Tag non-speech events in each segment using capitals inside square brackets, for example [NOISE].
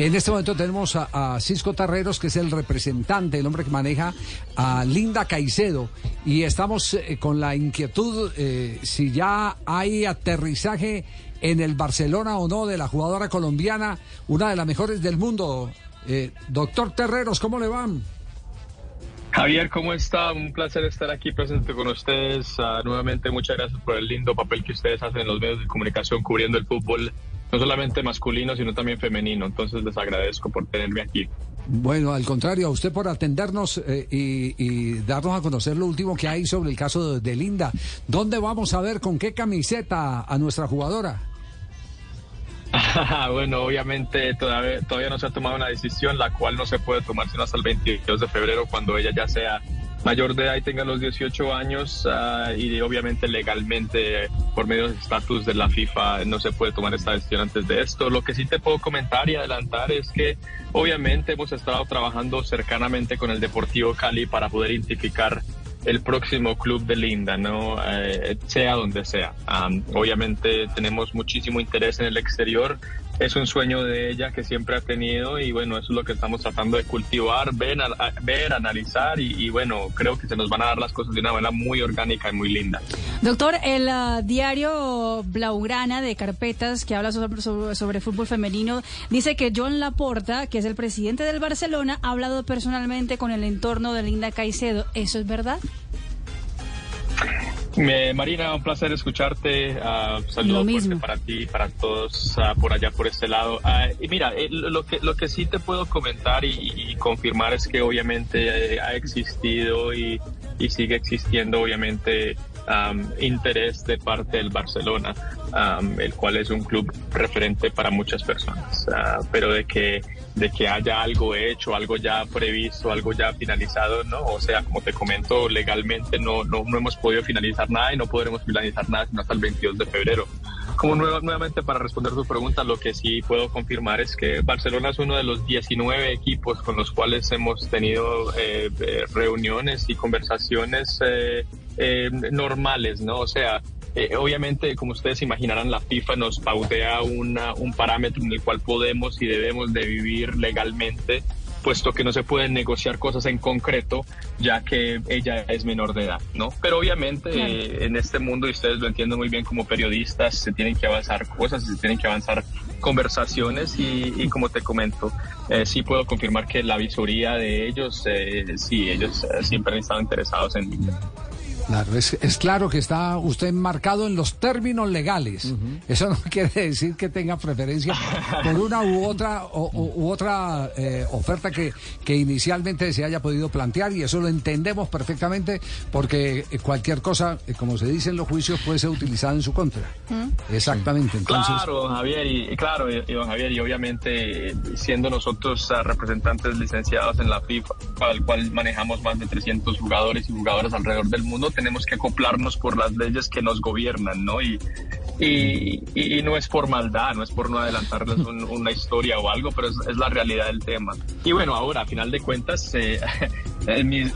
En este momento tenemos a, Cisco Terreros, que es el representante, el hombre que maneja a Linda Caicedo. Y estamos eh, con la inquietud eh, si ya hay aterrizaje en el Barcelona o no de la jugadora colombiana, una de las mejores del mundo. Eh, doctor Terreros, ¿cómo le van? Javier, ¿cómo está? Un placer estar aquí presente con ustedes. Ah, nuevamente, muchas gracias por el lindo papel que ustedes hacen en los medios de comunicación cubriendo el fútbol no solamente masculino, sino también femenino. Entonces les agradezco por tenerme aquí. Bueno, al contrario, a usted por atendernos eh, y, darnos a conocer lo último que hay sobre el caso de, Linda. ¿Dónde vamos a ver con qué camiseta a nuestra jugadora? [LAUGHS] bueno, obviamente todavía, todavía no se ha tomado una decisión, la cual no se puede tomar sino hasta el 22 de febrero, cuando ella ya sea mayor de edad y tenga los 18 años ah, y obviamente legalmente por medio del estatus de la FIFA no se puede tomar esta decisión antes de esto. Lo que sí te puedo comentar y adelantar es que obviamente hemos estado trabajando cercanamente con el Deportivo Cali para poder identificar el próximo club de Linda, ¿no? Eh, sea donde sea. obviamente tenemos muchísimo interés en el exterior. Es un sueño de ella que siempre ha tenido y bueno, eso es lo que estamos tratando de cultivar, ver, ver analizar y, bueno, creo que se nos van a dar las cosas de una manera muy orgánica y muy linda. Doctor, el ah, diario Blaugrana de Carpetas que habla sobre, sobre, fútbol femenino dice que John Laporta, que es el presidente del Barcelona, ha hablado personalmente con el entorno de Linda Caicedo. ¿Eso es verdad? Marina, un placer escucharte. Uh, saludos para ti, para todos ah, por allá, por este lado. Ah, y mira, eh, lo, que, lo que sí te puedo comentar y, confirmar es que obviamente eh, ha existido y, y, sigue existiendo, obviamente, interés de parte del Barcelona, el cual es un club referente para muchas personas. pero de que de que haya algo hecho, algo ya previsto, algo ya finalizado, ¿no? O sea, como te comento, legalmente no, no, no hemos podido finalizar nada y no podremos finalizar nada hasta el 22 de febrero. Como nuevamente para responder tu pregunta, lo que sí puedo confirmar es que Barcelona es uno de los 19 equipos con los cuales hemos tenido eh, eh, reuniones y conversaciones eh, normales, ¿no? O sea, eh, obviamente, como ustedes imaginarán, la FIFA nos pautea una, un parámetro en el cual podemos y debemos de vivir legalmente, puesto que no se pueden negociar cosas en concreto, ya que ella es menor de edad, ¿no? Pero obviamente eh, en este mundo, y ustedes lo entienden muy bien como periodistas, se tienen que avanzar cosas, se tienen que avanzar conversaciones y, como te comento, eh, sí puedo confirmar que la visoría de ellos, sí, ellos siempre han estado interesados en Claro, es, claro que está usted enmarcado en los términos legales. Eso no [LAUGHS] quiere decir que tenga preferencia por una u otra u otra eh, oferta que, que inicialmente se haya podido plantear y eso lo entendemos perfectamente porque cualquier cosa, eh, como se dice en los juicios, puede ser utilizada en su contra. Exactamente. Entonces... Claro, Javier, y claro, y, don Javier, y obviamente siendo nosotros ah, representantes licenciados en la FIFA, para el cual manejamos más de 300 jugadores y jugadoras alrededor del mundo, tenemos que acoplarnos por las leyes que nos gobiernan, ¿no? Y, y, no es por maldad, no es por no adelantarles una historia o algo, pero es, la realidad del tema. Y bueno, ahora, a final de cuentas, eh, [LAUGHS] en mis,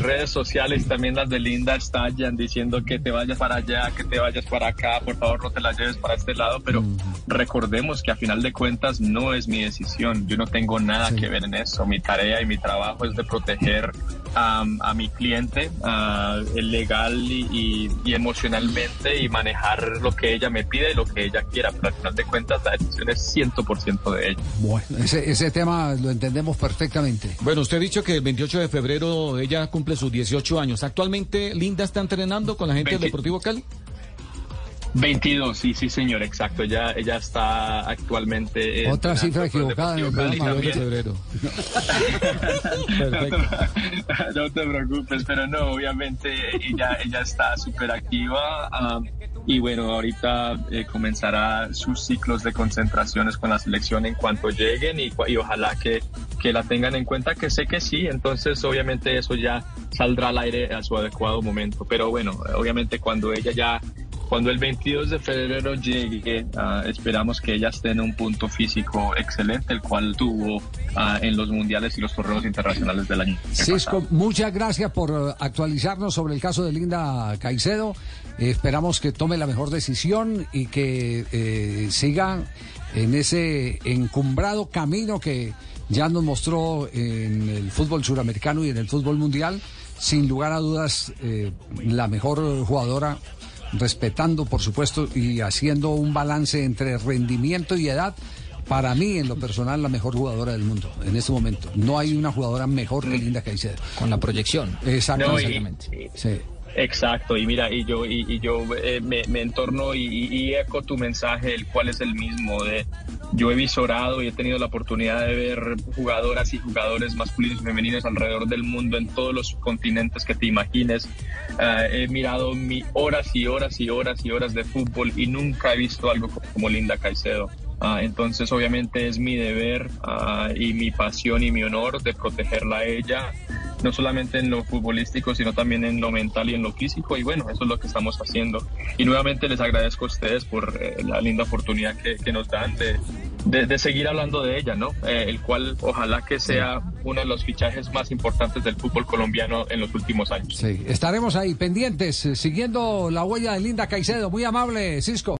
redes sociales, también las de Linda, estallan diciendo que te vayas para allá, que te vayas para acá, por favor no te la lleves para este lado, pero recordemos que a final de cuentas no es mi decisión, yo no tengo nada que ver en eso, mi tarea y mi trabajo es de proteger a, mi cliente legal y, emocionalmente y manejar lo que ella me pide y lo que ella quiera, pero al final de cuentas la decisión es 100% de ella. Bueno, ese, ese tema lo entendemos perfectamente. Bueno, usted ha dicho que el 28 de febrero ella cumple sus 18 años. ¿Actualmente Linda está entrenando con la gente del Deportivo Cali? 22, sí, sí, señor, exacto. Ella, ella está actualmente. Otra cifra equivocada en el programa de febrero. [LAUGHS] no te preocupes, pero no, obviamente ella, ella está súper activa. Um, y bueno, ahorita eh, comenzará sus ciclos de concentraciones con la selección en cuanto lleguen y, y ojalá que, que la tengan en cuenta, que sé que sí. Entonces, obviamente, eso ya saldrá al aire a su adecuado momento. Pero bueno, obviamente, cuando ella ya cuando el 22 de febrero llegue, ah, esperamos que ella esté en un punto físico excelente, el cual tuvo ah, en los mundiales y los torneos internacionales del año. Cisco, muchas gracias por eh, actualizarnos sobre el caso de Linda Caicedo. esperamos que tome la mejor decisión y que eh, siga en ese encumbrado camino que ya nos mostró en el fútbol suramericano y en el fútbol mundial. Sin lugar a dudas, eh, la mejor jugadora, respetando por supuesto y haciendo un balance entre rendimiento y edad. Para mí, en lo personal, la mejor jugadora del mundo en este momento. No hay una jugadora mejor que Linda Caicedo. Con la proyección. Exactamente. sí. Exacto, y mira, y yo, y, yo eh, me, entorno y, eco tu mensaje, el cual es el mismo. De, yo he visorado y he tenido la oportunidad de ver jugadoras y jugadores masculinos y femeninos alrededor del mundo, en todos los continentes que te imagines. Eh, he mirado mi, horas y horas y horas y horas de fútbol y nunca he visto algo como Linda Caicedo. Ah, entonces, obviamente, es mi deber ah, y mi pasión y mi honor de protegerla a ella no solamente en lo futbolístico, sino también en lo mental y en lo físico. Y bueno, eso es lo que estamos haciendo. Y nuevamente les agradezco a ustedes por eh, la linda oportunidad que, nos dan de, de, seguir hablando de ella, ¿no? Eh, el cual ojalá que sea uno de los fichajes más importantes del fútbol colombiano en los últimos años. Sí, estaremos ahí pendientes, eh, siguiendo la huella de Linda Caicedo. Muy amable, Cisco.